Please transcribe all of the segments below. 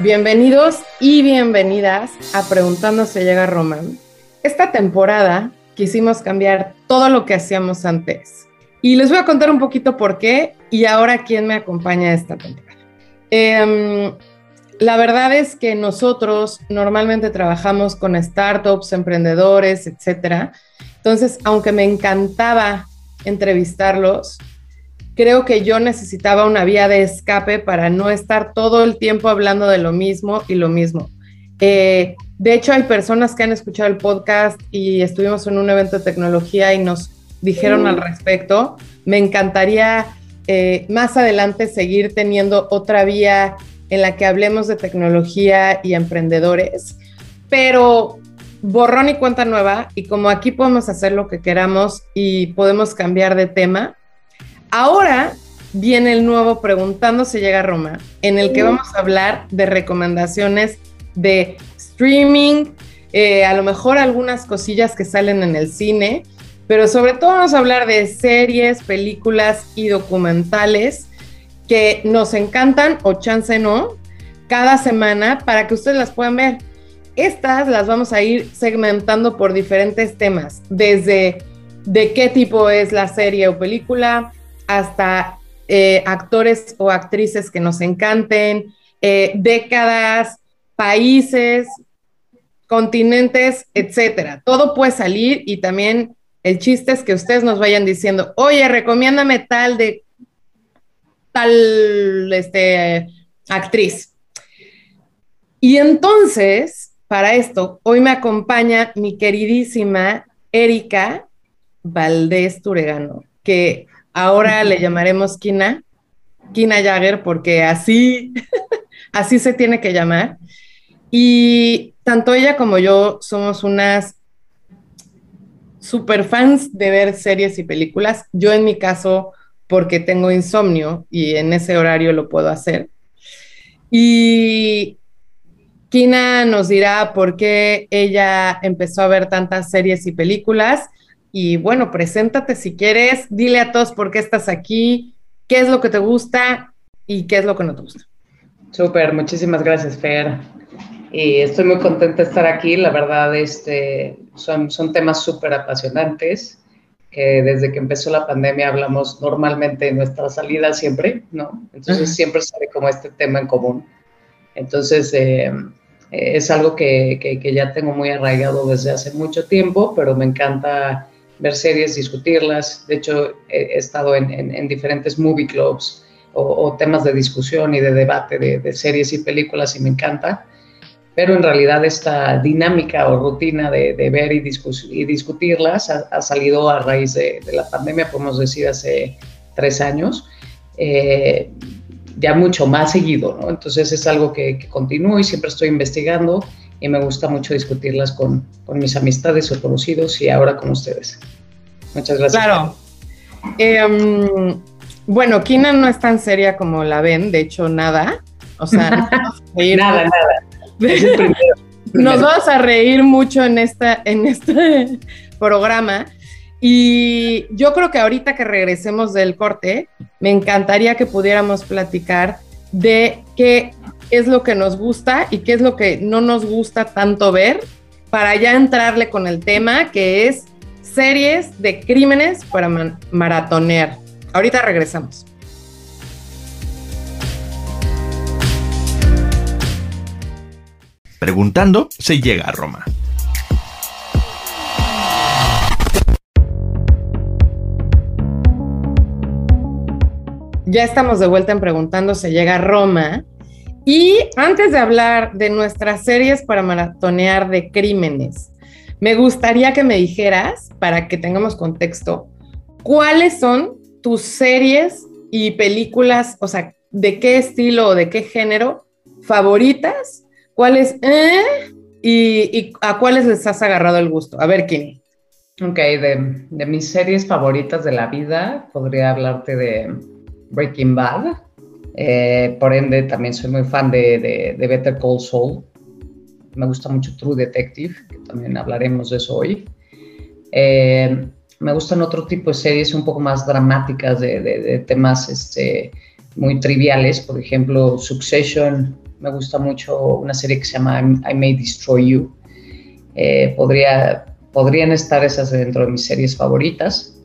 Bienvenidos y bienvenidas a Preguntando se llega a Roma. Esta temporada quisimos cambiar todo lo que hacíamos antes. Y les voy a contar un poquito por qué y ahora quién me acompaña esta temporada. Em, la verdad es que nosotros normalmente trabajamos con startups, emprendedores, etcétera. Entonces, aunque me encantaba entrevistarlos, creo que yo necesitaba una vía de escape para no estar todo el tiempo hablando de lo mismo y lo mismo. Eh, de hecho, hay personas que han escuchado el podcast y estuvimos en un evento de tecnología y nos dijeron al respecto. Me encantaría eh, más adelante seguir teniendo otra vía en la que hablemos de tecnología y emprendedores, pero borrón y cuenta nueva y como aquí podemos hacer lo que queramos y podemos cambiar de tema, Ahora viene el nuevo Preguntando si llega a Roma, en el que vamos a hablar de recomendaciones de streaming, eh, a lo mejor algunas cosillas que salen en el cine, pero sobre todo vamos a hablar de series, películas y documentales que nos encantan o chance no cada semana para que ustedes las puedan ver. Estas las vamos a ir segmentando por diferentes temas, desde de qué tipo es la serie o película, hasta eh, actores o actrices que nos encanten, eh, décadas, países, continentes, etcétera. Todo puede salir y también el chiste es que ustedes nos vayan diciendo, oye, recomiéndame tal de tal este, actriz. Y entonces, para esto, hoy me acompaña mi queridísima Erika Valdés Turegano, que Ahora le llamaremos Kina, Kina Jagger, porque así, así se tiene que llamar. Y tanto ella como yo somos unas super fans de ver series y películas. Yo en mi caso, porque tengo insomnio y en ese horario lo puedo hacer. Y Kina nos dirá por qué ella empezó a ver tantas series y películas y bueno, preséntate si quieres, dile a todos por qué estás aquí, qué es lo que te gusta y qué es lo que no te gusta. Súper, muchísimas gracias, Fer. Y estoy muy contenta de estar aquí. La verdad, este, son, son temas súper apasionantes que desde que empezó la pandemia hablamos normalmente en nuestra salida siempre, ¿no? Entonces siempre sale como este tema en común. Entonces, eh, es algo que, que, que, ya tengo muy arraigado desde hace mucho tiempo, pero me encanta ver series, discutirlas. De hecho, he, estado en, en, diferentes movie clubs o, temas de discusión y de debate de, series y películas y me encanta. Pero en realidad esta dinámica o rutina de, ver y, y discutirlas ha, salido a raíz de, la pandemia, podemos decir, hace tres años. Eh, ya mucho más seguido, ¿no? Entonces es algo que, que continúo y siempre estoy investigando y me gusta mucho discutirlas con, con, mis amistades o conocidos y ahora con ustedes. Muchas gracias. Claro. Em, bueno, Kina no es tan seria como la ven, de hecho, nada. O sea, nada, nada. Nos vamos a reír mucho en, esta, en este programa. Y yo creo que ahorita que regresemos del corte, me encantaría que pudiéramos platicar de qué es lo que nos gusta y qué es lo que no nos gusta tanto ver para ya entrarle con el tema que es series de crímenes para maratonear. Ahorita regresamos. Preguntando se llega a Roma. Ya estamos de vuelta en Preguntando se llega a Roma y antes de hablar de nuestras series para maratonear de crímenes, me gustaría que me dijeras, para que tengamos contexto, cuáles son tus series y películas, o sea, de qué estilo o de qué género favoritas, cuáles, eh, y, a cuáles les has agarrado el gusto. A ver, Kini. Ok, de mis series favoritas de la vida, podría hablarte de Breaking Bad eh, por ende, también soy muy fan de, Better Call Saul. Me gusta mucho True Detective, que también hablaremos de eso hoy. Eh, me gustan otro tipo de series un poco más dramáticas, de, temas este, muy triviales. Por ejemplo, Succession me gusta mucho una serie que se llama I May Destroy You. Eh, podría, podrían estar esas dentro de mis series favoritas.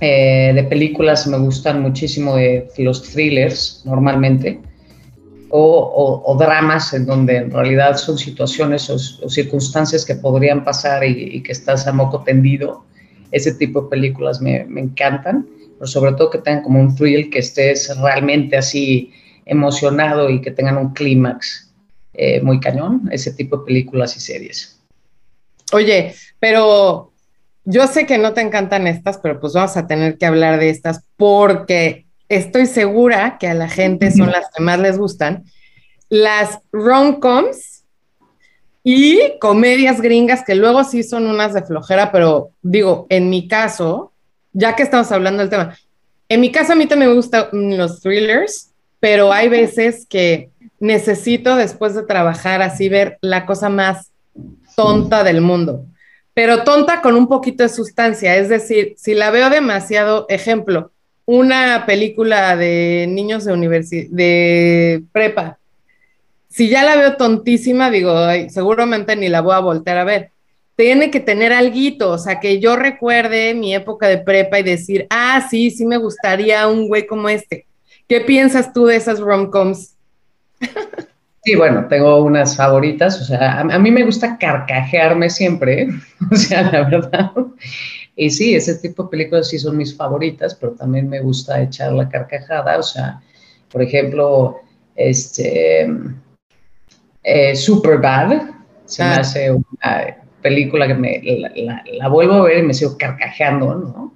Eh, de películas me gustan muchísimo los thrillers normalmente. O, dramas en donde en realidad son situaciones o, circunstancias que podrían pasar y, que estás a moco tendido. Ese tipo de películas me, me encantan, pero sobre todo que tengan como un thrill, que estés realmente así emocionado y que tengan un clímax eh, muy cañón, ese tipo de películas y series. Oye, pero yo sé que no te encantan estas, pero pues vamos a tener que hablar de estas porque estoy segura que a la gente son las que más les gustan. Las rom-coms y comedias gringas que luego sí son unas de flojera, pero digo, en mi caso, ya que estamos hablando del tema, en mi caso a mí también me gustan los thrillers, pero hay veces que necesito después de trabajar así ver la cosa más tonta del mundo, pero tonta con un poquito de sustancia, es decir, si la veo demasiado, ejemplo, una película de niños de universidad, de prepa, si ya la veo tontísima, digo, seguramente ni la voy a voltear a ver. Tiene que tener algo, o sea, que yo recuerde mi época de prepa y decir, ah, sí, sí me gustaría un güey como este ¿Qué piensas tú de esas rom-coms? Sí, bueno, tengo unas favoritas, o sea, a, mí me gusta carcajearme siempre, o sea, la verdad. Y sí, ese tipo de películas sí son mis favoritas, pero también me gusta echar la carcajada, o sea, por ejemplo, este, eh, Superbad, se me ah. hace una película que me, la, vuelvo a ver y me sigo carcajeando, ¿no?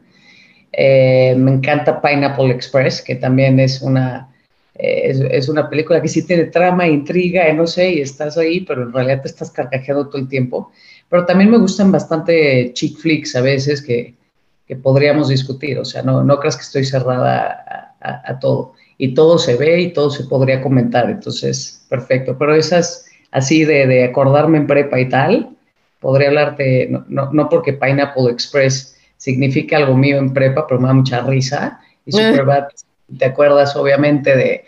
Eh, me encanta Pineapple Express, que también es una, eh, es, una película que sí tiene trama, intriga, no sé, y estás ahí, pero en realidad te estás carcajeando todo el tiempo. Pero también me gustan bastante chick flicks a veces que, que podríamos discutir, o sea, no, no creas que estoy cerrada a, todo. Y todo se ve y todo se podría comentar, entonces, perfecto. Pero esas así de, de acordarme en prepa y tal, podría hablarte, no, no, no porque Pineapple Express significa algo mío en prepa, pero me da mucha risa. Y. Superbad, te acuerdas obviamente de,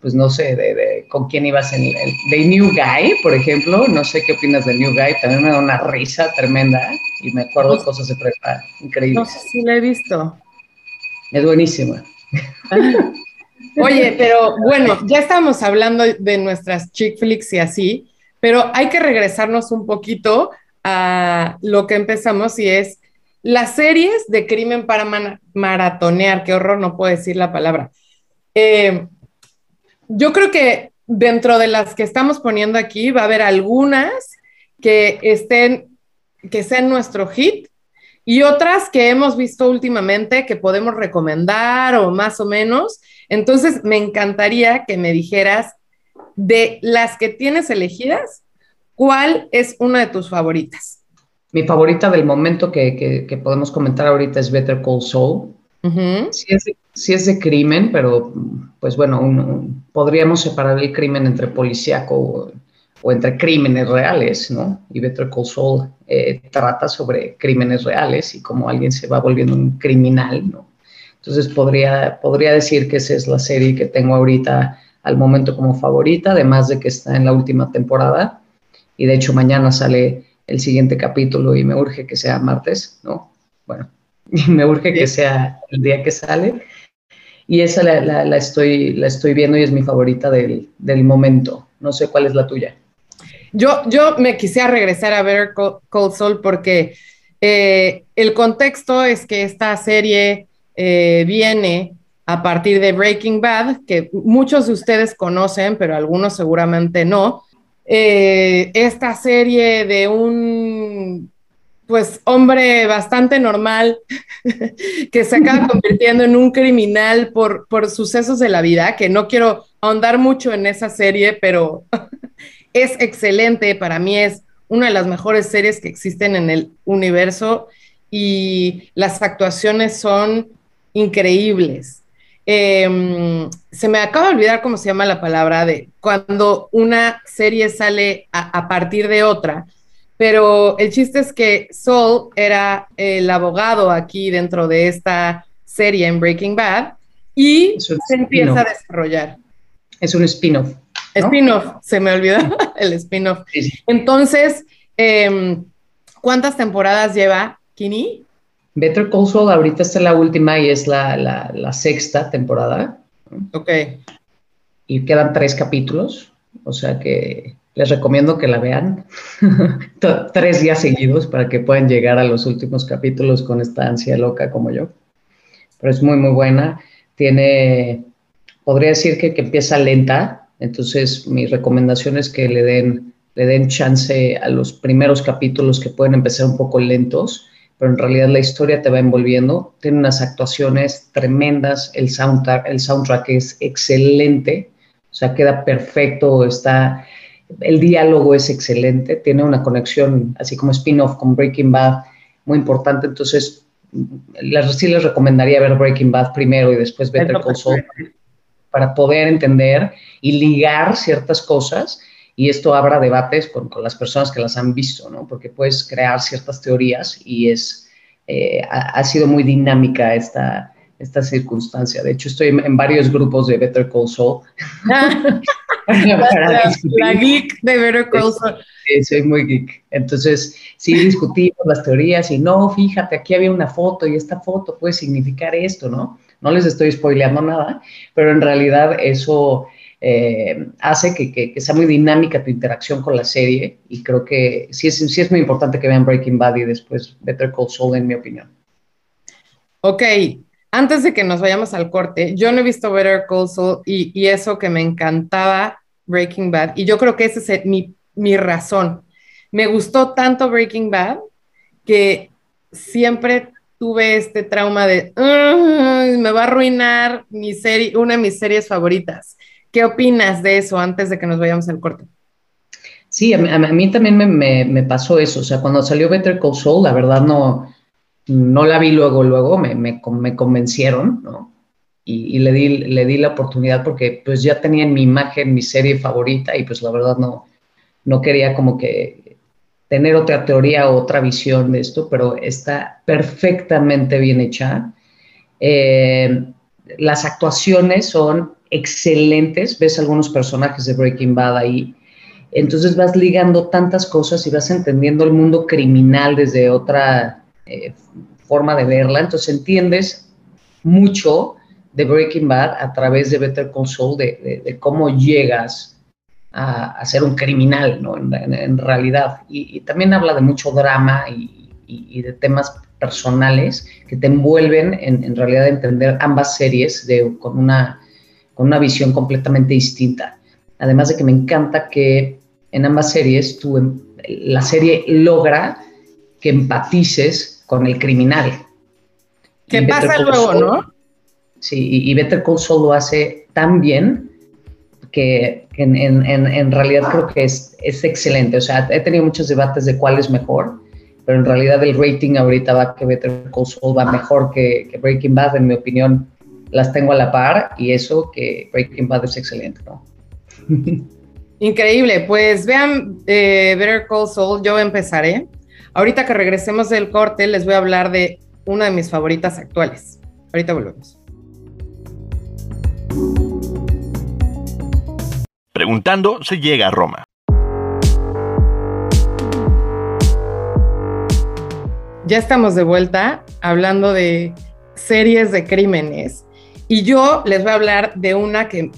pues no sé, de, con quién ibas en el, de New Guy, por ejemplo, no sé qué opinas de New Guy, también me da una risa tremenda y me acuerdo de cosas de prepa increíbles. No sé si la he visto. Es buenísima. Oye, pero bueno, ya estamos hablando de nuestras chick flicks y así, pero hay que regresarnos un poquito a lo que empezamos y es las series de crimen para maratonear, qué horror, no puedo decir la palabra. Eh, yo creo que dentro de las que estamos poniendo aquí va a haber algunas que estén, que sean nuestro hit y otras que hemos visto últimamente que podemos recomendar o más o menos. Entonces, me encantaría que me dijeras de las que tienes elegidas, ¿cuál es una de tus favoritas? Mi favorita del momento que, que, podemos comentar ahorita es Better Call Saul. sí, es de, crimen, pero pues bueno, podríamos separar el crimen entre policíaco o, entre crímenes reales, ¿no? Y Better Call Saul eh, trata sobre crímenes reales y cómo alguien se va volviendo un criminal, ¿no? Entonces podría, podría decir que esa es la serie que tengo ahorita al momento como favorita, además de que está en la última temporada. Y de hecho mañana sale el siguiente capítulo y me urge que sea martes, ¿no? Bueno, me urge que sea el día que sale. Y esa la, estoy, la estoy viendo y es mi favorita del, momento. No sé cuál es la tuya. Yo, yo me quisiera regresar a ver Cold Soul porque eh, el contexto es que esta serie eh, viene a partir de Breaking Bad, que muchos de ustedes conocen, pero algunos seguramente no. Eh, esta serie de un pues hombre bastante normal que se acaba convirtiendo en un criminal por, por sucesos de la vida, que no quiero ahondar mucho en esa serie, pero es excelente, para mí es una de las mejores series que existen en el universo y las actuaciones son increíbles. Em, se me acaba de olvidar cómo se llama la palabra de cuando una serie sale a, partir de otra, pero el chiste es que Saul era el abogado aquí dentro de esta serie en Breaking Bad y se empieza a desarrollar. Es un spin-off. Spin-off, se me olvidó el spin-off. Entonces, em, ¿cuántas temporadas lleva Kini? Better Call Saul ahorita está la última y es la, la sexta temporada. Ok. Y quedan tres capítulos, o sea que les recomiendo que la vean tres días seguidos para que puedan llegar a los últimos capítulos con esta ansia loca como yo. Pero es muy, muy buena. Tiene, podría decir que, que empieza lenta, entonces mi recomendación es que le den, le den chance a los primeros capítulos que pueden empezar un poco lentos, pero en realidad la historia te va envolviendo. Tiene unas actuaciones tremendas, el soundtrack, el soundtrack es excelente, o sea, queda perfecto, está el diálogo es excelente, tiene una conexión, así como spin-off con Breaking Bad, muy importante. Entonces, les, sí les recomendaría ver Breaking Bad primero y después Better Call Saul para poder entender y ligar ciertas cosas. Y esto abra debates con, las personas que las han visto, ¿no? Porque puedes crear ciertas teorías y es, eh, ha, sido muy dinámica esta, esta circunstancia. De hecho, estoy en, varios grupos de Better Call Saul. la, geek de Better Call Saul. Sí, soy muy geek. Entonces, sí discutimos las teorías y no, fíjate, aquí había una foto y esta foto puede significar esto, ¿no? No les estoy spoileando nada, pero en realidad eso eh, hace que, sea muy dinámica tu interacción con la serie y creo que sí es, sí es muy importante que vean Breaking Bad y después Better Call Saul, en mi opinión. Ok, antes de que nos vayamos al corte, yo no he visto Better Call Saul y, y eso que me encantaba Breaking Bad, y yo creo que esa es mi, mi razón. Me gustó tanto Breaking Bad que siempre tuve este trauma de me va a arruinar mi serie, una de mis series favoritas. ¿Qué opinas de eso antes de que nos vayamos al corte? Sí, a mí, también me, pasó eso. O sea, cuando salió Better Call Saul, la verdad no, no la vi luego, luego me, me, me convencieron, ¿no? Y, le, di, le di la oportunidad porque pues ya tenía en mi imagen mi serie favorita y pues la verdad no, no quería como que tener otra teoría o otra visión de esto, pero está perfectamente bien hecha. Eh, las actuaciones son excelentes, ves algunos personajes de Breaking Bad ahí, entonces vas ligando tantas cosas y vas entendiendo el mundo criminal desde otra eh, forma de verla, entonces entiendes mucho de Breaking Bad a través de Better Call Saul, de, cómo llegas a, ser un criminal, ¿no? En, realidad. Y, también habla de mucho drama y, de temas personales que te envuelven en, realidad a entender ambas series de, con, una, con una visión completamente distinta. Además de que me encanta que en ambas series tú, la serie logra que empatices con el criminal. ¿Qué pasa luego, no? Sí, y, Better Call Saul lo hace tan bien que, en, realidad creo que es, es excelente. O sea, he tenido muchos debates de cuál es mejor, pero en realidad el rating ahorita va que Better Call Saul va mejor que, Breaking Bad, en mi opinión. Las tengo a la par y eso que Breaking Bad es excelente, ¿no? Increíble, pues vean eh, Better Call Saul, yo empezaré. Ahorita que regresemos del corte, les voy a hablar de una de mis favoritas actuales. Ahorita volvemos. Preguntando se llega a Roma. Ya estamos de vuelta hablando de series de crímenes y yo les voy a hablar de una que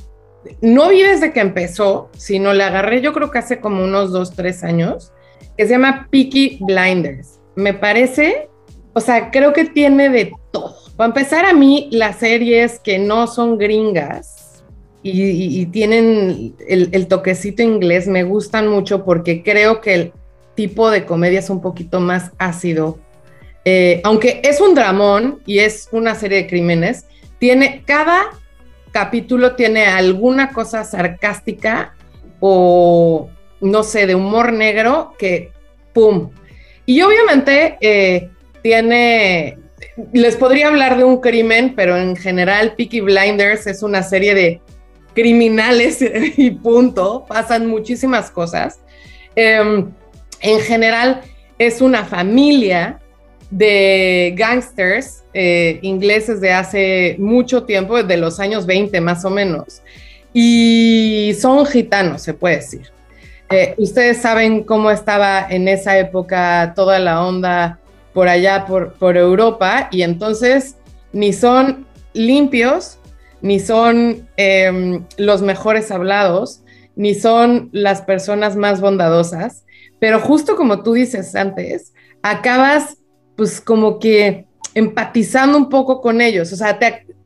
no vi desde que empezó, sino la agarré yo creo que hace como unos dos, tres años que se llama Peaky Blinders. Me parece, o sea, creo que tiene de todo. Para empezar, a mí las series que no son gringas y, tienen el, toquecito inglés me gustan mucho porque creo que el tipo de comedia es un poquito más ácido. Eh, aunque es un dramón y es una serie de crímenes, tiene cada capítulo tiene alguna cosa sarcástica o no sé, de humor negro que, ¡pum! Y obviamente eh, tiene, les podría hablar de un crimen, pero en general Peaky Blinders es una serie de criminales y punto, pasan muchísimas cosas. Em, en general es una familia de gangsters eh, ingleses de hace mucho tiempo, de los años 20 más o menos, y son gitanos, se puede decir. Eh, ustedes saben cómo estaba en esa época toda la onda por allá, por, por Europa, y entonces ni son limpios, ni son em, los mejores hablados, ni son las personas más bondadosas, pero justo como tú dices antes, acabas pues como que empatizando un poco con ellos, o sea,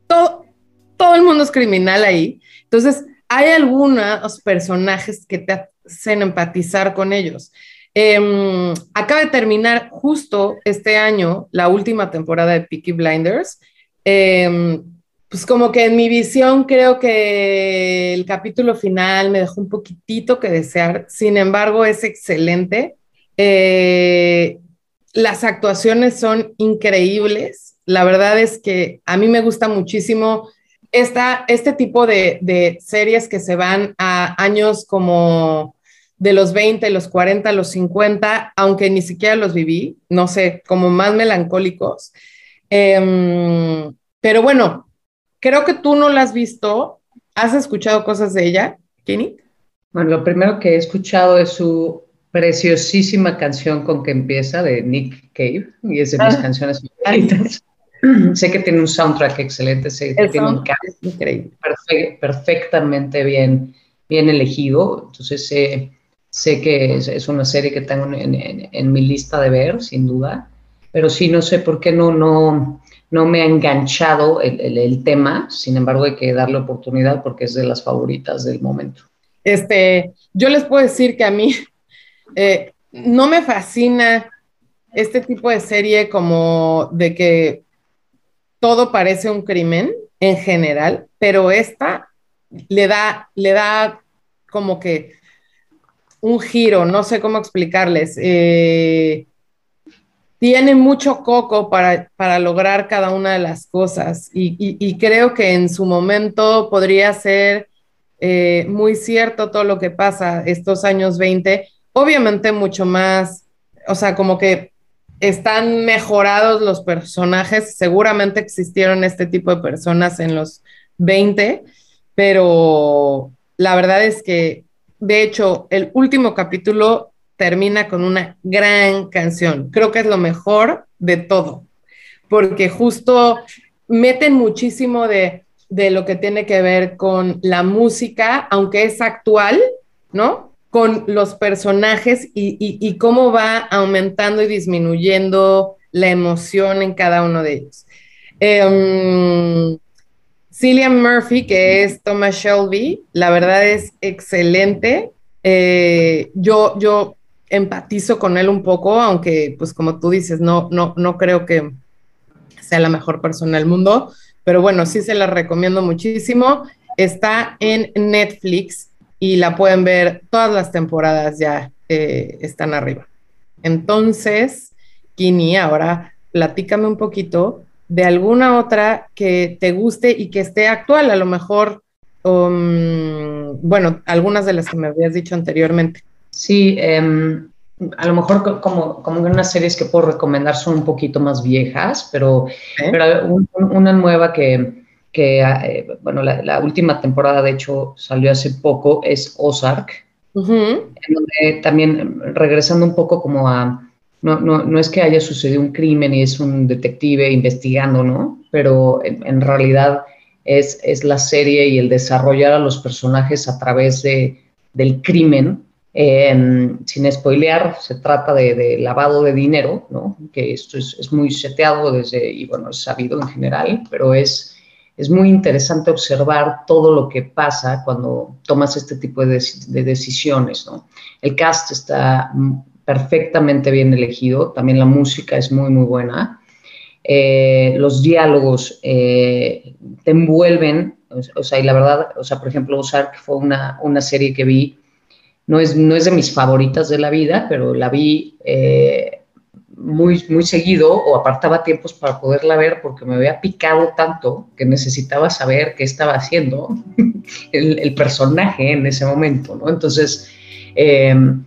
todo, todo el mundo es criminal ahí, entonces hay algunos personajes que te hacen empatizar con ellos. Em, acaba de terminar justo este año la última temporada de Peaky Blinders. Em, pues como que en mi visión creo que el capítulo final me dejó un poquitito que desear, sin embargo es excelente. Eh, las actuaciones son increíbles, la verdad es que a mí me gusta muchísimo esta, este tipo de, de series que se van a años como de los 20, los 40, los 50, aunque ni siquiera los viví, no sé, como más melancólicos. Em, pero bueno, Creo que tú no la has visto. ¿Has escuchado cosas de ella, Kenny? Bueno, lo primero que he escuchado es su preciosísima canción con que empieza de Nick Cave y es de mis ah. canciones favoritas. sé que tiene un soundtrack excelente, sé que tiene un cast increíble. perfectamente bien, bien elegido. Entonces sé, sé que es, una serie que tengo en, en, mi lista de ver, sin duda. Pero sí, no sé por qué no, no, no me ha enganchado el, tema, sin embargo hay que darle oportunidad porque es de las favoritas del momento. Este, yo les puedo decir que a mí eh, no me fascina este tipo de serie como de que todo parece un crimen en general, pero esta le da, le da como que un giro, no sé cómo explicarles. Eh, tiene mucho coco para, para lograr cada una de las cosas y, creo que en su momento podría ser eh, muy cierto todo lo que pasa estos años 20, obviamente mucho más, o sea, como que están mejorados los personajes, seguramente existieron este tipo de personas en los 20, pero la verdad es que, de hecho, el último capítulo termina con una gran canción. Creo que es lo mejor de todo, porque justo meten muchísimo de, lo que tiene que ver con la música, aunque es actual, ¿no? Con los personajes y, cómo va aumentando y disminuyendo la emoción en cada uno de ellos. Eh, Cillian Murphy, que es Thomas Shelby, la verdad es excelente. Eh, yo, yo empatizo con él un poco, aunque pues como tú dices, no, no, no creo que sea la mejor persona del mundo, pero bueno, sí se la recomiendo muchísimo. Está en Netflix y la pueden ver, todas las temporadas ya eh, están arriba. Entonces, Kini, ahora platícame un poquito de alguna otra que te guste y que esté actual, a lo mejor, um, bueno, algunas de las que me habías dicho anteriormente. Sí, em, a lo mejor como, como unas series que puedo recomendar son un poquito más viejas, pero, una nueva que, ah, eh, bueno, la, última temporada de hecho salió hace poco es Ozark, en donde también regresando un poco como a, no, no, no, es que haya sucedido un crimen y es un detective investigando, ¿no? Pero en, realidad es, es, la serie y el desarrollar a los personajes a través de, del crimen Em, sin spoilear, se trata de, lavado de dinero, ¿no? que esto es, muy seteado desde, y bueno, es sabido en general, pero es, es muy interesante observar todo lo que pasa cuando tomas este tipo de, decisiones. ¿no? El cast está perfectamente bien elegido, también la música es muy, muy buena. Eh, los diálogos eh, te envuelven, o, sea, y la verdad, o sea, por ejemplo, Ozark fue una, una serie que vi no es, no es de mis favoritas de la vida, pero la vi eh, muy, muy seguido o apartaba tiempos para poderla ver porque me había picado tanto que necesitaba saber qué estaba haciendo el, personaje en ese momento, ¿no? Entonces, em,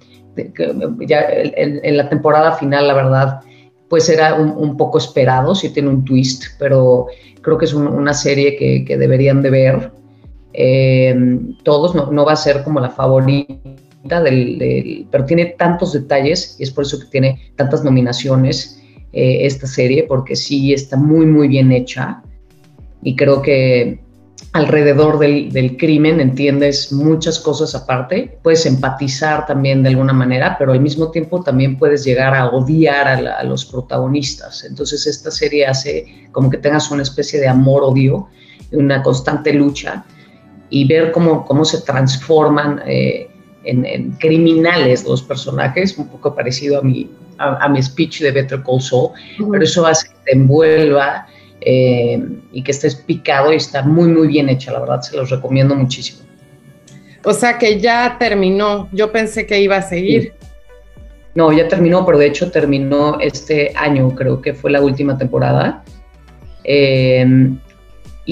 ya en, la temporada final, la verdad, pues era un, poco esperado, sí tiene un twist, pero creo que es una serie que, que deberían de ver eh, todos, no, va a ser como la favorita del, pero tiene tantos detalles y es por eso que tiene tantas nominaciones eh, esta serie, porque sí está muy, muy bien hecha y creo que alrededor del, crimen entiendes muchas cosas aparte, puedes empatizar también de alguna manera, pero al mismo tiempo también puedes llegar a odiar a, los protagonistas. Entonces esta serie hace como que tengas una especie de amor-odio, una constante lucha y ver cómo, cómo se transforman eh, en, criminales los personajes, un poco parecido a mi, a, mi speech de Better Call Saul, pero eso hace que te envuelva eh, y que estés picado y está muy, muy bien hecha, la verdad, se los recomiendo muchísimo. O sea que ya terminó, yo pensé que iba a seguir. No, ya terminó, pero de hecho terminó este año, creo que fue la última temporada. Eh,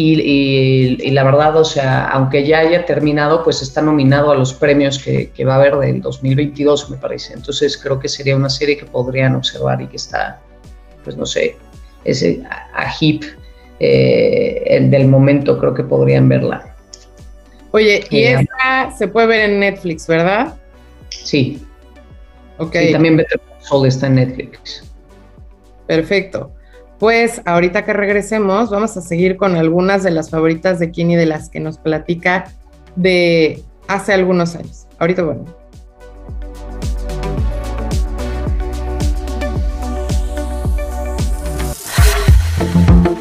y, la verdad, o sea, aunque ya haya terminado, pues está nominado a los premios que, va a haber del 2022, me parece. Entonces creo que sería una serie que podrían observar y que está, pues no sé, ese a, hip eh, del momento, creo que podrían verla. Oye, y eh, esta se puede ver en Netflix, ¿verdad? Sí. Ok. Y también Better Soul está en Netflix. Perfecto. Pues ahorita que regresemos, vamos a seguir con algunas de las favoritas de Kini de las que nos platica de hace algunos años. Ahorita bueno.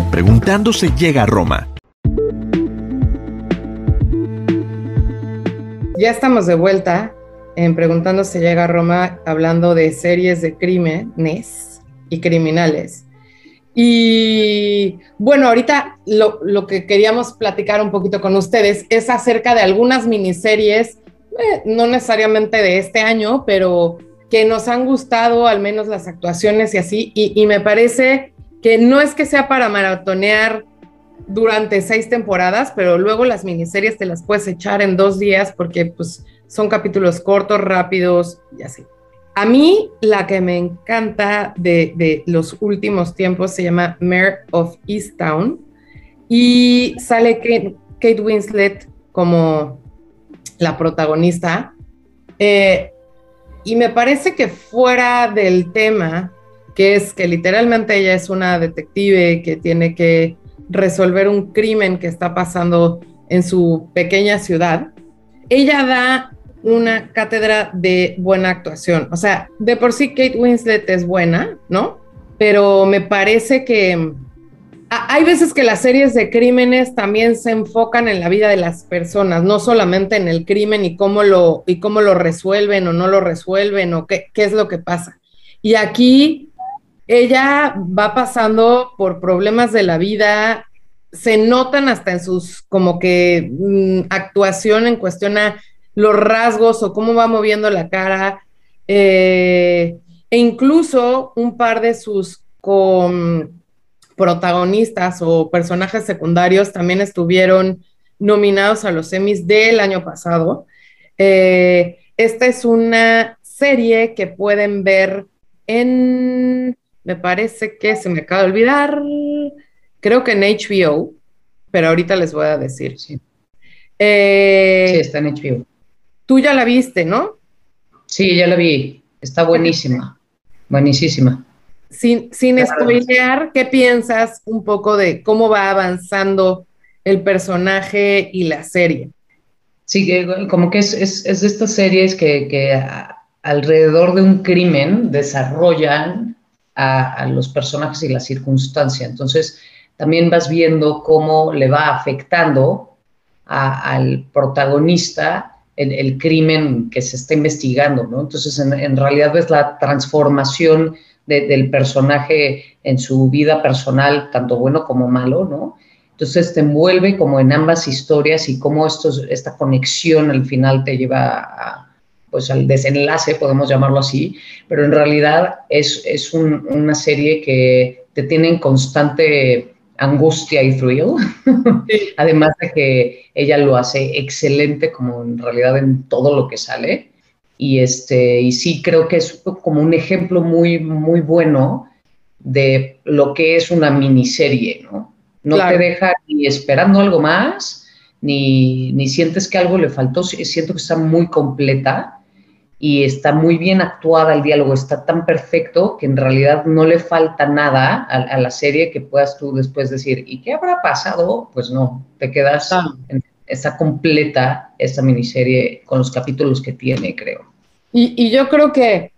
Preguntando se llega a Roma. Ya estamos de vuelta en Preguntando se llega a Roma hablando de series de crímenes y criminales. Y bueno, ahorita lo, que queríamos platicar un poquito con ustedes es acerca de algunas miniseries, eh, no necesariamente de este año, pero que nos han gustado, al menos las actuaciones y así. Y, me parece que no es que sea para maratonear durante seis temporadas, pero luego las miniseries te las puedes echar en dos días porque pues son capítulos cortos, rápidos y así. A mí la que me encanta de, los últimos tiempos se llama Mayor of Easttown y sale Kate, Winslet como la protagonista. Eh, y me parece que fuera del tema, que es que literalmente ella es una detective que tiene que resolver un crimen que está pasando en su pequeña ciudad, ella da una cátedra de buena actuación. O sea, de por sí Kate Winslet es buena, ¿no? Pero me parece que hay veces que las series de crímenes también se enfocan en la vida de las personas, no solamente en el crimen y cómo lo, y cómo lo resuelven o no lo resuelven o qué, qué es lo que pasa. Y aquí ella va pasando por problemas de la vida, se notan hasta en sus como que mm, actuación en cuestión a los rasgos o cómo va moviendo la cara, eh, e incluso un par de sus protagonistas o personajes secundarios también estuvieron nominados a los Emmys del año pasado. Eh, esta es una serie que pueden ver en, me parece que se me acaba de olvidar, creo que en HBO, pero ahorita les voy a decir. Sí, eh, sí está en HBO. Tú ya la viste, ¿no? Sí, ya la vi. Está buenísima. Buenísima. Sin, sin spoilear, ¿qué piensas un poco de cómo va avanzando el personaje y la serie? Sí, como que es, es, es de estas series que, alrededor de un crimen desarrollan a, los personajes y la circunstancia. Entonces, también vas viendo cómo le va afectando al protagonista el, crimen que se está investigando, ¿no? Entonces, en, realidad ves la transformación del personaje en su vida personal, tanto bueno como malo, ¿no? Entonces te envuelve como en ambas historias y cómo esto, esta conexión al final te lleva pues al desenlace, podemos llamarlo así, pero en realidad es, es una serie que te tiene en constante angustia y thrill, además de que ella lo hace excelente como en realidad en todo lo que sale. Y, este, y sí creo que es como un ejemplo muy, muy bueno de lo que es una miniserie, ¿no? No te deja ni esperando algo más, ni, ni sientes que algo le faltó, siento que está muy completa y está muy bien actuada el diálogo, está tan perfecto que en realidad no le falta nada a, la serie que puedas tú después decir, ¿y qué habrá pasado? Pues no, te quedas, ah. está completa esta miniserie con los capítulos que tiene, creo. Y, y, yo creo que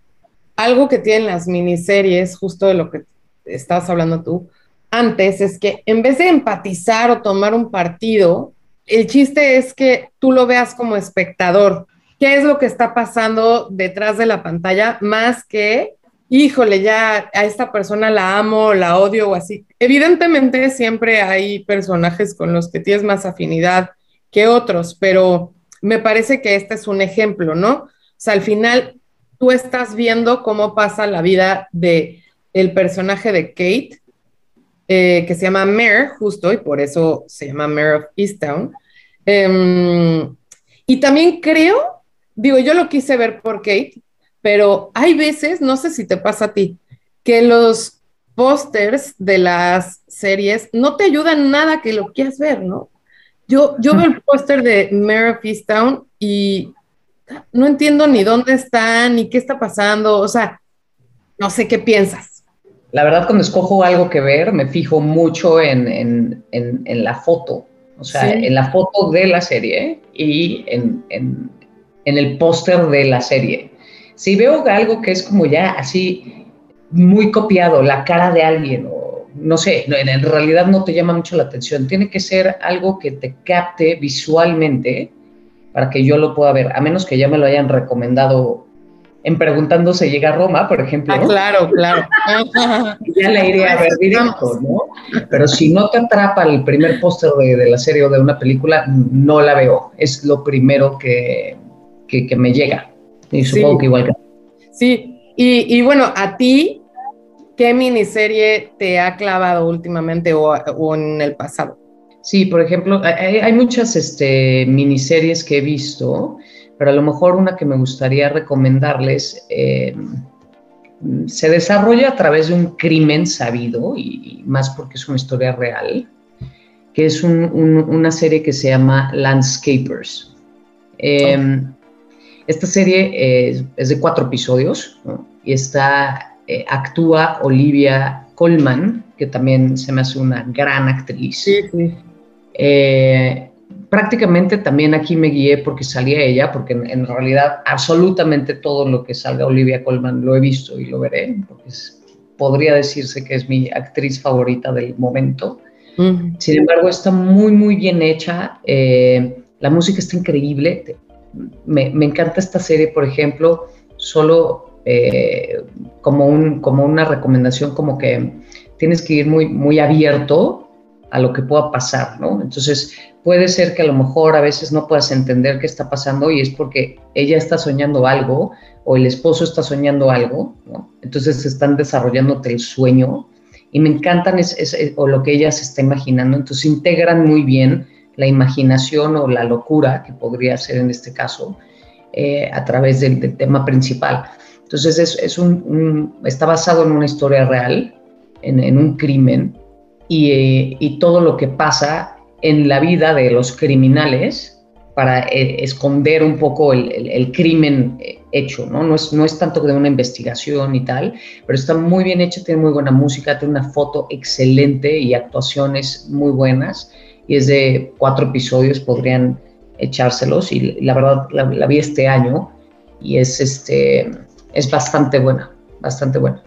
algo que tienen las miniseries, justo de lo que estabas hablando tú, antes es que en vez de empatizar o tomar un partido, el chiste es que tú lo veas como espectador qué es lo que está pasando detrás de la pantalla, más que, híjole, ya a esta persona la amo, la odio o así. Evidentemente siempre hay personajes con los que tienes más afinidad que otros, pero me parece que este es un ejemplo, ¿no? O sea, al final tú estás viendo cómo pasa la vida de el personaje de Kate, eh, que se llama Mare, justo, y por eso se llama Mare of Easttown. Em, y también creo digo, yo lo quise ver por Kate, pero hay veces, no sé si te pasa a ti, que los pósters de las series no te ayudan nada que lo quieras ver, ¿no? Yo, yo veo el póster de Mare of Easttown y no entiendo ni dónde están, ni qué está pasando, o sea, no sé qué piensas. La verdad, cuando escojo algo que ver, me fijo mucho en, la foto, o sea, en la foto de la serie y en, en el póster de la serie. Si veo algo que es como ya así muy copiado, la cara de alguien o no sé, en realidad no te llama mucho la atención, tiene que ser algo que te capte visualmente para que yo lo pueda ver, a menos que ya me lo hayan recomendado en Preguntando se llega a Roma, por ejemplo. Ah, claro, claro. ya la iría a ver directo, ¿no? Pero si no te atrapa el primer póster de, la serie o de una película, no la veo. Es lo primero que, que, me llega. Y supongo que igual que... Sí, y, bueno, a ti, ¿qué miniserie te ha clavado últimamente o, en el pasado? Sí, por ejemplo, hay, muchas este, miniseries que he visto, pero a lo mejor una que me gustaría recomendarles eh, se desarrolla a través de un crimen sabido, y, más porque es una historia real, que es una serie que se llama Landscapers. Eh, esta serie es, de cuatro episodios y está, eh, actúa Olivia Colman, que también se me hace una gran actriz. Sí, sí. Eh, prácticamente también aquí me guié porque salía ella, porque en, realidad absolutamente todo lo que salga Olivia Colman lo he visto y lo veré, porque podría decirse que es mi actriz favorita del momento. Sin embargo, está muy, muy bien hecha. Eh, la música está increíble me, encanta esta serie, por ejemplo, solo eh, como, un, como una recomendación, como que tienes que ir muy, muy abierto a lo que pueda pasar, ¿no? Entonces, puede ser que a lo mejor a veces no puedas entender qué está pasando y es porque ella está soñando algo o el esposo está soñando algo, ¿no? Entonces están desarrollándote el sueño y me encantan o lo que ella se está imaginando, entonces integran muy bien la imaginación o la locura, que podría ser en este caso, eh, a través del, tema principal. Entonces es, un, está basado en una historia real, en, un crimen, y, y, todo lo que pasa en la vida de los criminales para eh, esconder un poco el, crimen eh, hecho, ¿no? No es, no es tanto de una investigación y tal, pero está muy bien hecho, tiene muy buena música, tiene una foto excelente y actuaciones muy buenas y es de cuatro episodios, podrían echárselos y la verdad la, vi este año y es, este, es bastante buena, bastante buena.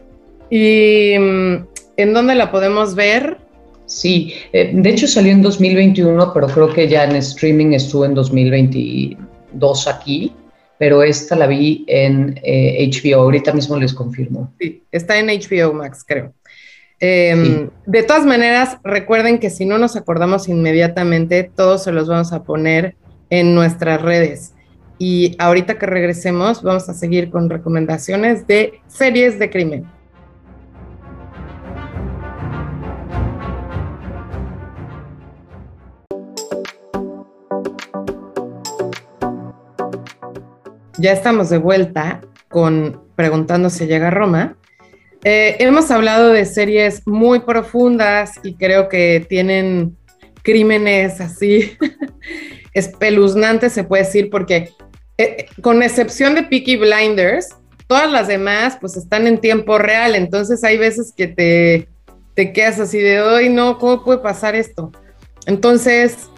¿Y mm, en dónde la podemos ver? Sí, eh, de hecho salió en 2021, pero creo que ya en streaming estuvo en 2022 aquí, pero esta la vi en HBO, eh, ahorita mismo les confirmo. Sí, está en HBO Max, creo. Em, de todas maneras, recuerden que si no nos acordamos inmediatamente, todos se los vamos a poner en nuestras redes. Y ahorita que regresemos, vamos a seguir con recomendaciones de series de crimen. Ya estamos de vuelta con Preguntando si llega a Roma. Eh, hemos hablado de series muy profundas y creo que tienen crímenes así espeluznantes, se puede decir, porque eh, con excepción de Peaky Blinders, todas las demás pues están en tiempo real, entonces hay veces que te, te quedas así de, hoy no, ¿cómo puede pasar esto? Entonces,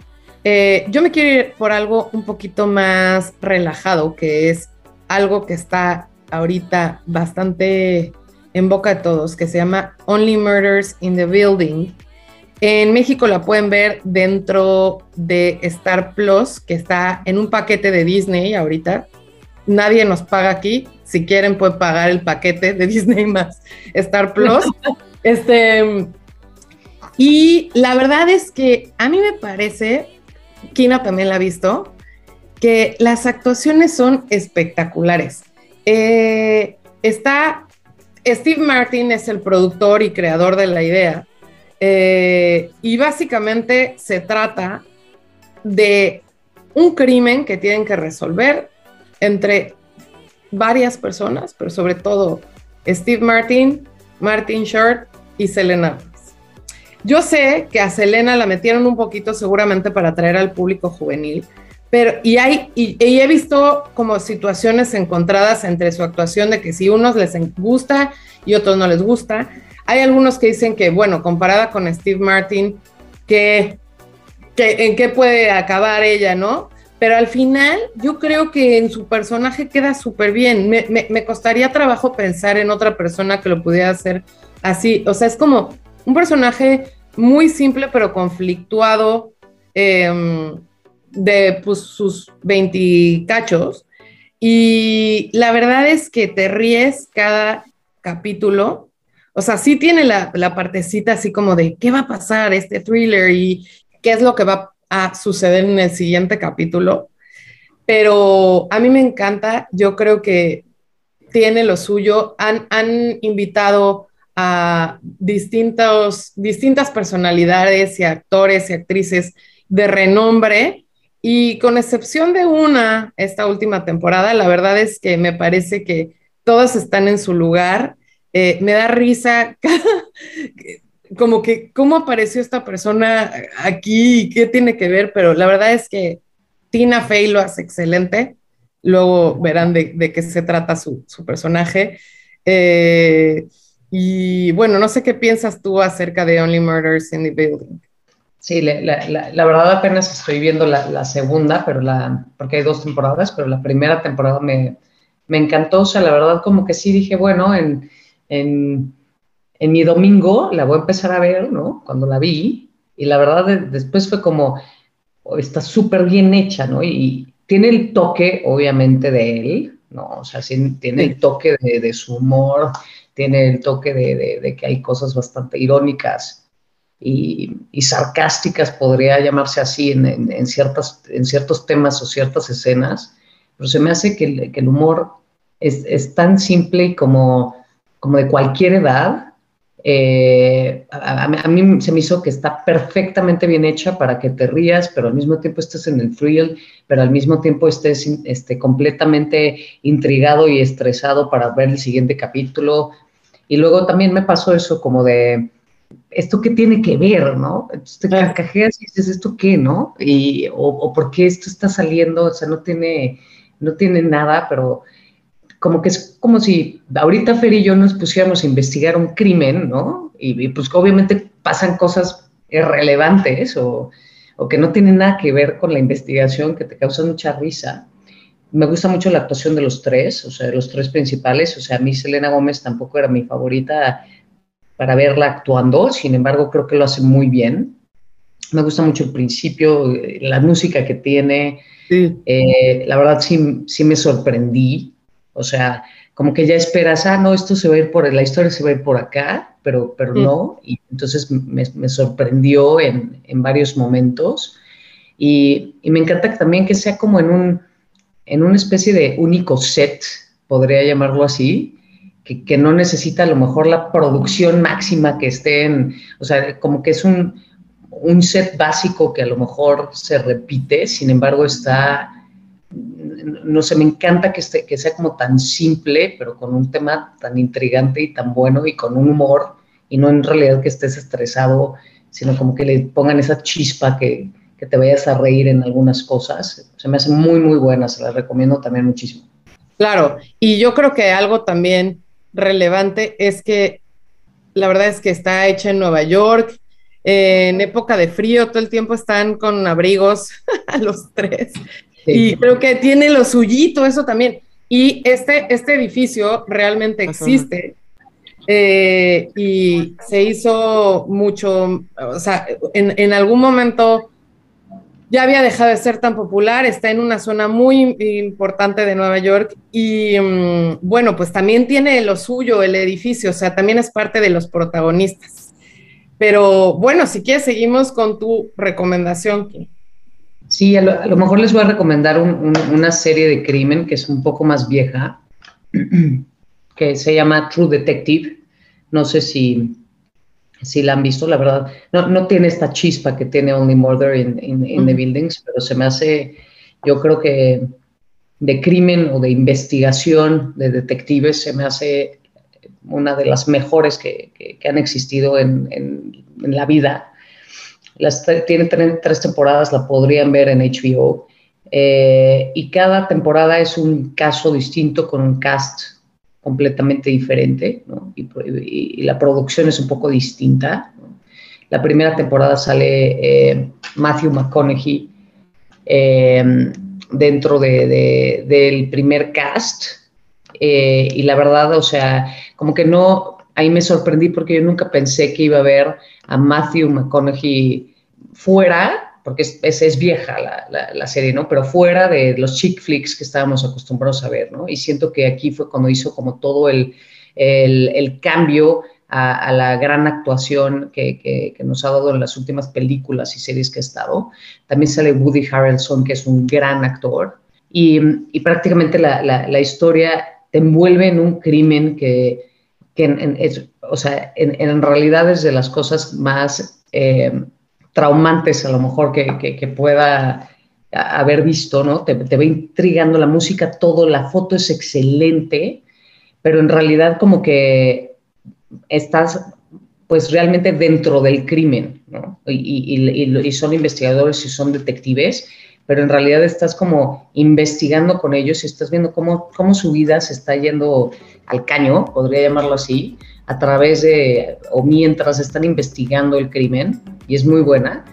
eh, yo me quiero ir por algo un poquito más relajado, que es algo que está ahorita bastante en boca de todos, que se llama Only Murders in the Building. En México la pueden ver dentro de Star Plus, que está en un paquete de Disney ahorita. Nadie nos paga aquí. Si quieren, pueden pagar el paquete de Disney más Star Plus. este, y la verdad es que a mí me parece, Kina también la ha visto, que las actuaciones son espectaculares. Eh, está Steve Martin es el productor y creador de la idea. Eh, y básicamente se trata de un crimen que tienen que resolver entre varias personas, pero sobre todo Steve Martin, Martin Short y Selena. Yo sé que a Selena la metieron un poquito seguramente para atraer al público juvenil, pero, y, hay, y, he visto como situaciones encontradas entre su actuación de que si unos les gusta y otros no les gusta. Hay algunos que dicen que, bueno, comparada con Steve Martin, que, que en qué puede acabar ella, ¿no? Pero al final yo creo que en su personaje queda súper bien. Me, me, costaría trabajo pensar en otra persona que lo pudiera hacer así. O sea, es como un personaje muy simple pero conflictuado. Eh, de pues, sus 20 cachos. Y la verdad es que te ríes cada capítulo. O sea, sí tiene la, la partecita así como de qué va a pasar este thriller y qué es lo que va a suceder en el siguiente capítulo. Pero a mí me encanta, yo creo que tiene lo suyo. Han, han invitado a distintos, distintas personalidades y actores y actrices de renombre y con excepción de una, esta última temporada, la verdad es que me parece que todos están en su lugar. Eh, me da risa como que cómo apareció esta persona aquí qué tiene que ver, pero la verdad es que Tina Fey lo hace excelente. Luego verán de, qué se trata su, personaje. Eh, y bueno, no sé qué piensas tú acerca de Only Murders in the Building. Sí, la, la, la, verdad apenas estoy viendo la, segunda, pero la, porque hay dos temporadas, pero la primera temporada me, me, encantó. O sea, la verdad como que sí dije, bueno, en, en, en, mi domingo la voy a empezar a ver, ¿no? Cuando la vi. Y la verdad después fue como, oh, está súper bien hecha, ¿no? Y tiene el toque, obviamente, de él, ¿no? O sea, sí, tiene el toque de, de, su humor, tiene el toque de, de que hay cosas bastante irónicas y, sarcásticas, podría llamarse así, en, ciertas, en ciertos temas o ciertas escenas, pero se me hace que el, humor es, tan simple como, como de cualquier edad. Eh, a, mí se me hizo que está perfectamente bien hecha para que te rías, pero al mismo tiempo estés en el thrill, pero al mismo tiempo estés este, completamente intrigado y estresado para ver el siguiente capítulo. Y luego también me pasó eso como de, ¿esto qué tiene que ver, no? Entonces te carcajeas y dices, ¿esto qué, no? Y, o, por qué esto está saliendo, o sea, no tiene, no tiene nada, pero como que es como si ahorita Fer y yo nos pusiéramos a investigar un crimen, ¿no? Y, pues obviamente pasan cosas irrelevantes o, o, que no tienen nada que ver con la investigación, que te causan mucha risa. Me gusta mucho la actuación de los tres, o sea, de los tres principales, o sea, a mí Selena Gómez tampoco era mi favorita para verla actuando, sin embargo creo que lo hace muy bien. Me gusta mucho el principio, eh, la música que tiene. Eh, la verdad sí, sí me sorprendí. O sea, como que ya esperas, ah, no, esto se va a ir por, la historia se va a ir por acá, pero, pero no. Y entonces me, me sorprendió en, en, varios momentos. Y, y, me encanta también que sea como en un, en una especie de único set, podría llamarlo así, que, no necesita a lo mejor la producción máxima que esté en, o sea, como que es un, un set básico que a lo mejor se repite, sin embargo está, no sé, me encanta que, esté, que sea como tan simple, pero con un tema tan intrigante y tan bueno y con un humor, y no en realidad que estés estresado sino como que le pongan esa chispa que, que te vayas a reír en algunas cosas. Se me hace muy, muy buena, se la recomiendo también muchísimo. Claro, y yo creo que algo también relevante es que la verdad es que está hecha en Nueva York, en época de frío, todo el tiempo están con abrigos a los tres. Y creo que tiene lo suyito, eso también. Y este, este edificio realmente existe. Eh, y se hizo mucho, o sea, en, en, algún momento ya había dejado de ser tan popular, está en una zona muy importante de Nueva York y um, bueno, pues también tiene lo suyo el edificio, o sea, también es parte de los protagonistas. Pero bueno, si quieres, seguimos con tu recomendación. Sí, a lo, mejor les voy a recomendar una serie de crimen que es un poco más vieja, que se llama True Detective. No sé si, si la han visto, la verdad. No, no tiene esta chispa que tiene Only Murder in, in, the Buildings, pero se me hace, yo creo que de crimen o de investigación de detectives se me hace una de las mejores que, que, han existido en, en, la vida. Las, tiene tres, temporadas, la podrían ver en HBO. Eh, y cada temporada es un caso distinto con un cast completamente diferente, ¿no? y, y, la producción es un poco distinta. La primera temporada sale eh, Matthew McConaughey eh, dentro de, de, del primer cast eh, y la verdad, o sea, como que no, ahí me sorprendí porque yo nunca pensé que iba a ver a Matthew McConaughey fuera, porque es, es, vieja la, la, serie, ¿no? Pero fuera de los chick flicks que estábamos acostumbrados a ver, ¿no? Y siento que aquí fue cuando hizo como todo el, el, el cambio a, a, la gran actuación que, que, que, nos ha dado en las últimas películas y series que ha estado. También sale Woody Harrelson, que es un gran actor. Y, y prácticamente la, la, historia te envuelve en un crimen que, que en, es, o sea, en, en, realidad es de las cosas más eh, traumantes a lo mejor que, pueda haber visto, ¿no? Te, te, va intrigando la música, todo, la foto es excelente, pero en realidad como que estás pues realmente dentro del crimen, ¿no? Y, y son investigadores y son detectives pero en realidad estás como investigando con ellos y estás viendo cómo, cómo su vida se está yendo al caño, podría llamarlo así, a través de, o mientras están investigando el crimen, y es muy buena.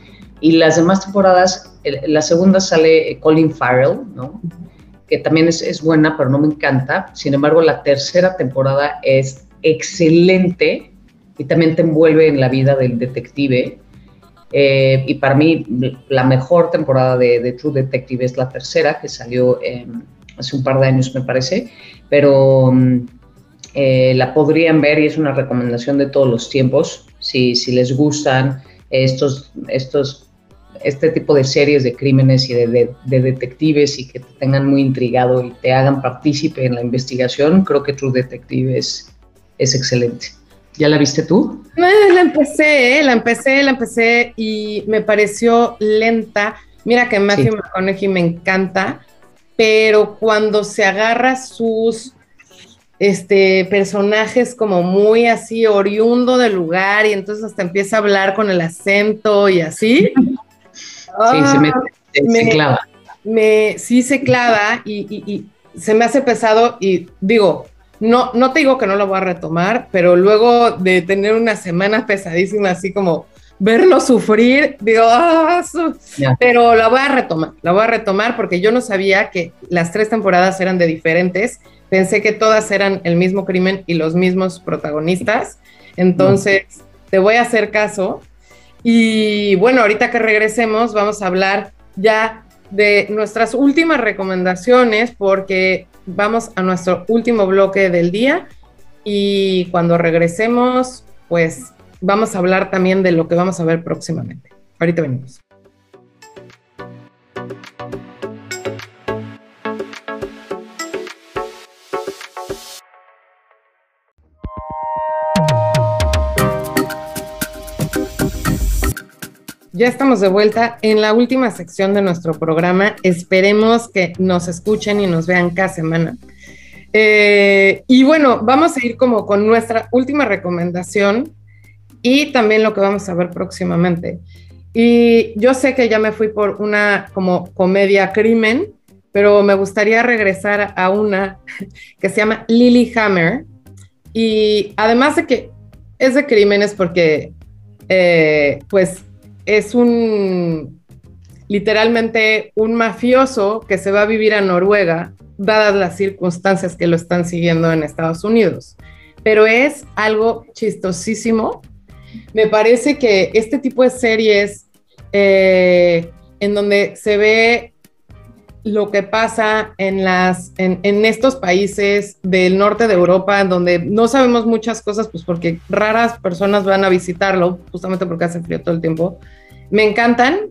Y las demás temporadas, la segunda sale Colin Farrell, ¿no? que también es, es buena, pero no me encanta. Sin embargo, la tercera temporada es excelente y también te envuelve en la vida del detective eh, y para mí, la mejor temporada de, True Detective es la tercera, que salió eh, hace un par de años, me parece, pero mm, eh, la podrían ver y es una recomendación de todos los tiempos. Si, si les gustan estos, estos, este tipo de series de crímenes y de, de, de, detectives y que te tengan muy intrigado y te hagan partícipe en la investigación, creo que True Detective es, es excelente. ¿Ya la viste tú? la empecé, la empecé, la empecé y me pareció lenta. Mira que Matthew sí. McConaughey me encanta, pero cuando se agarra sus este, personajes como muy así oriundo del lugar y entonces hasta empieza a hablar con el acento y así. Sí, ah, se, me, se, me, clava. Me, sí se clava y, y, y se me hace pesado y digo, no, no te digo que no lo voy a retomar, pero luego de tener una semana pesadísima, así como verlo sufrir, digo, yeah. pero la voy a retomar, la voy a retomar porque yo no sabía que las tres temporadas eran de diferentes, pensé que todas eran el mismo crimen y los mismos protagonistas, entonces te voy a hacer caso. Y bueno, ahorita que regresemos vamos a hablar ya de nuestras últimas recomendaciones porque vamos a nuestro último bloque del día y cuando regresemos, pues vamos a hablar también de lo que vamos a ver próximamente. Ahorita venimos. Ya estamos de vuelta en la última sección de nuestro programa. Esperemos que nos escuchen y nos vean cada semana. Eh, y bueno, vamos a ir como con nuestra última recomendación. y también lo que vamos a ver próximamente. Y yo sé que ya me fui por una como comedia crimen, pero me gustaría regresar a una que se llama Lily Hammer. Y además de que es de crímenes porque eh, pues es un literalmente un mafioso que se va a vivir a Noruega, dadas las circunstancias que lo están siguiendo en Estados Unidos. Pero es algo chistosísimo. Me parece que este tipo de series eh, en donde se ve lo que pasa en, las, en, en, estos países del norte de Europa, donde no sabemos muchas cosas, pues porque raras personas van a visitarlo, justamente porque hace frío todo el tiempo. Me encantan.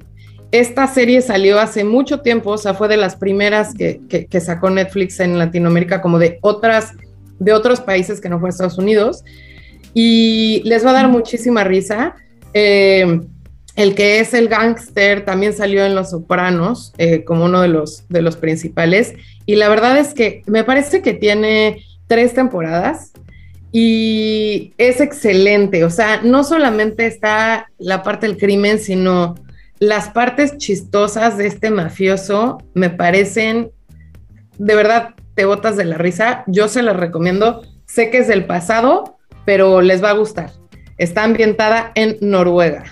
Esta serie salió hace mucho tiempo, o sea, fue de las primeras que, que, que sacó Netflix en Latinoamérica, como de otras, de otros países que no fue Estados Unidos. Y les va a dar muchísima risa. Eh, el que es el gángster también salió en Los Sopranos eh, como uno de los, de los principales. Y la verdad es que me parece que tiene tres temporadas y es excelente. O sea, no solamente está la parte del crimen, sino las partes chistosas de este mafioso me parecen, de verdad, te botas de la risa. Yo se las recomiendo. Sé que es del pasado, pero les va a gustar. Está ambientada en Noruega.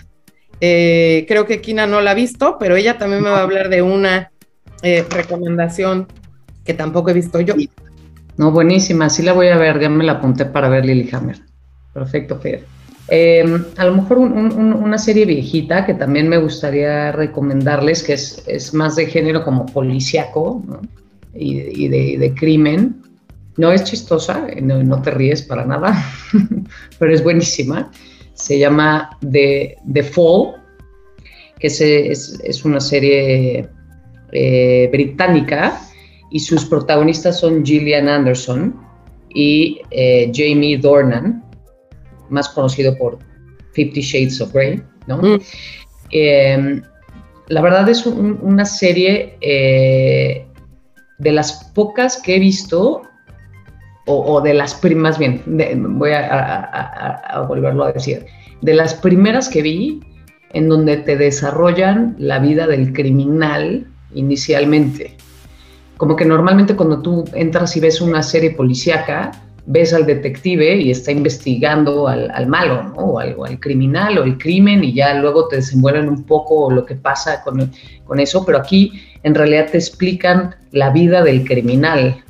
Eh, creo que Kina no la ha visto, pero ella también me va a hablar de una eh, recomendación que tampoco he visto yo. No, buenísima, sí la voy a ver, ya me la apunté para ver Lilyhammer. Perfecto, Fer. Eh, a lo mejor una serie viejita que también me gustaría recomendarles, que es, más de género como policíaco y, de, crimen. No es chistosa, no, no te ríes para nada, pero es buenísima se llama The, The Fall, que es, es, una serie eh, británica y sus protagonistas son Gillian Anderson y eh, Jamie Dornan, más conocido por Fifty Shades of Grey, ¿no? Mm. Em, la verdad es una serie eh, de las pocas que he visto o, de las primas, bien, voy a, volverlo a decir, de las primeras que vi en donde te desarrollan la vida del criminal inicialmente. Como que normalmente cuando tú entras y ves una serie policíaca, ves al detective y está investigando al, malo, ¿no? O al, al, criminal o el crimen y ya luego te desenvuelven un poco lo que pasa con, con eso, pero aquí en realidad te explican la vida del criminal,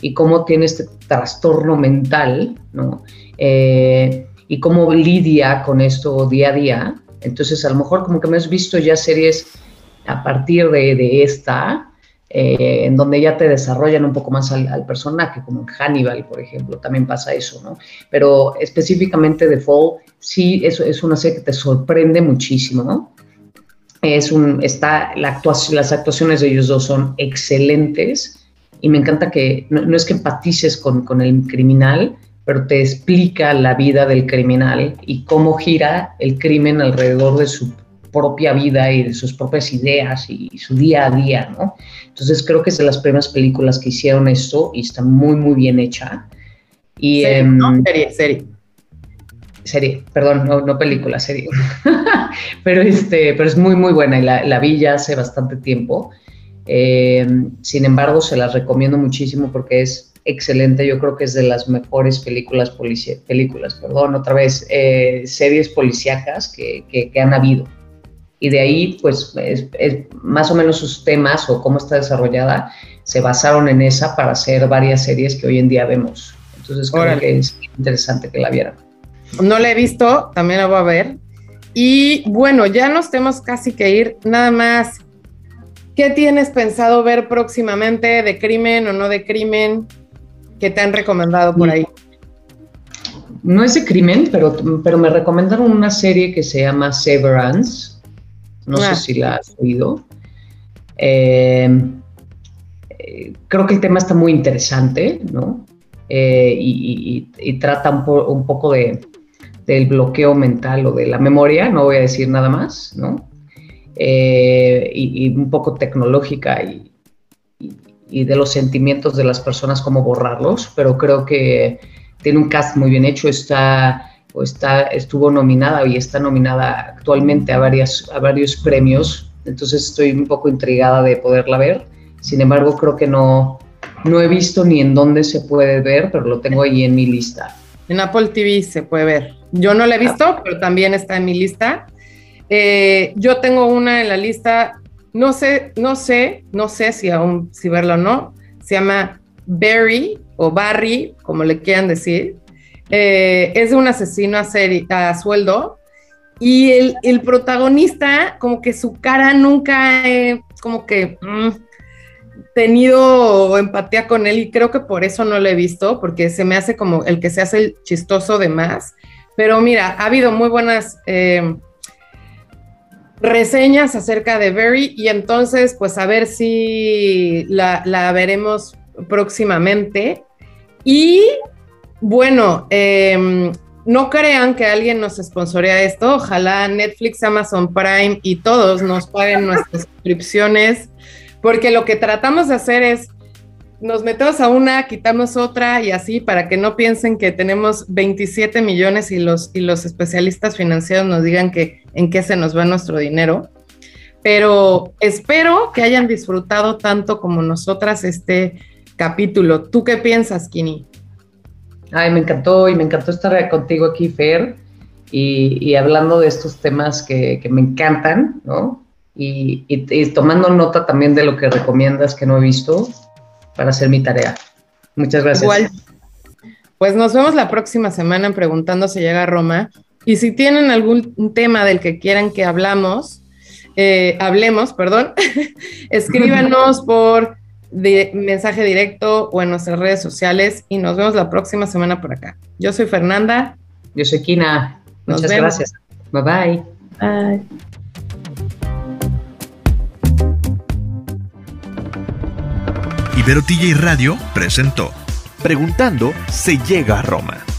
y cómo tiene este trastorno mental, ¿no? Eh, y cómo lidia con esto día a día. Entonces, a lo mejor como que me has visto ya series a partir de, esta, eh, en donde ya te desarrollan un poco más al, personaje, como en Hannibal, por ejemplo, también pasa eso, ¿no? Pero específicamente The Fall, sí, eso es una serie que te sorprende muchísimo, ¿no? Es un, está, la actuación, las actuaciones de ellos dos son excelentes y me encanta que no, es que empatices con, con, el criminal, pero te explica la vida del criminal y cómo gira el crimen alrededor de su propia vida y de sus propias ideas y, su día a día, ¿no? Entonces creo que es de las primeras películas que hicieron esto y está muy, muy bien hecha. Y, serie, em, serie, serie. Serie, perdón, no, no película, serie. pero, este, pero es muy, muy buena y la, la vi ya hace bastante tiempo. Eh, sin embargo, se las recomiendo muchísimo porque es excelente. Yo creo que es de las mejores películas, películas, perdón, otra vez, eh, series policíacas que, que, han habido. Y de ahí, pues, es, más o menos sus temas o cómo está desarrollada se basaron en esa para hacer varias series que hoy en día vemos. Entonces, creo que es interesante que la vieran. No la he visto, también la voy a ver. Y bueno, ya nos tenemos casi que ir. Nada más ¿Qué tienes pensado ver próximamente de crimen o no de crimen que te han recomendado por ahí? No es de crimen, pero, pero me recomendaron una serie que se llama Severance. No sé ah. si la has oído. Eh, creo que el tema está muy interesante, ¿no? Eh, y, trata un, poco de, del bloqueo mental o de la memoria, no voy a decir nada más, ¿no? Eh, y, un poco tecnológica y, y, de los sentimientos de las personas, cómo borrarlos, pero creo que tiene un cast muy bien hecho. Está o está, estuvo nominada y está nominada actualmente a, varias, a varios premios, entonces estoy un poco intrigada de poderla ver. Sin embargo, creo que no, no he visto ni en dónde se puede ver, pero lo tengo ahí en mi lista. En Apple TV se puede ver. Yo no la he visto, pero también está en mi lista. Eh, yo tengo una en la lista, no sé, no sé, no sé si aún si verla o no. Se llama Barry o Barry, como le quieran decir. Eh, es de un asesino a, a sueldo y el, protagonista, como que su cara nunca, como que mm, tenido empatía con él y creo que por eso no lo he visto, porque se me hace como el que se hace el chistoso de más. Pero mira, ha habido muy buenas eh, reseñas acerca de Barry y entonces pues a ver si la, veremos próximamente. Y bueno, em, no crean que alguien nos sponsorea esto. Ojalá Netflix, Amazon Prime y todos nos paguen nuestras suscripciones porque lo que tratamos de hacer es nos metemos a una, quitamos otra y así para que no piensen que tenemos 27 millones y los, y los especialistas financieros nos digan que en qué se nos va nuestro dinero. Pero espero que hayan disfrutado tanto como nosotras este capítulo. ¿Tú qué piensas, Kini? Ay, me encantó y me encantó estar contigo aquí, Fer, y, hablando de estos temas que, que me encantan, ¿no? y, tomando nota también de lo que recomiendas que no he visto para hacer mi tarea. Muchas gracias. Igual. Pues nos vemos la próxima semana Preguntando si llega a Roma. Y si tienen algún tema del que quieran que hablamos, eh, hablemos, perdón, escríbanos por mensaje directo o en nuestras redes sociales y nos vemos la próxima semana por acá. Yo soy Fernanda. Yo soy Kina. Muchas gracias. Bye bye. Bye. Ibero TJ Radio presentó Preguntando se llega a Roma.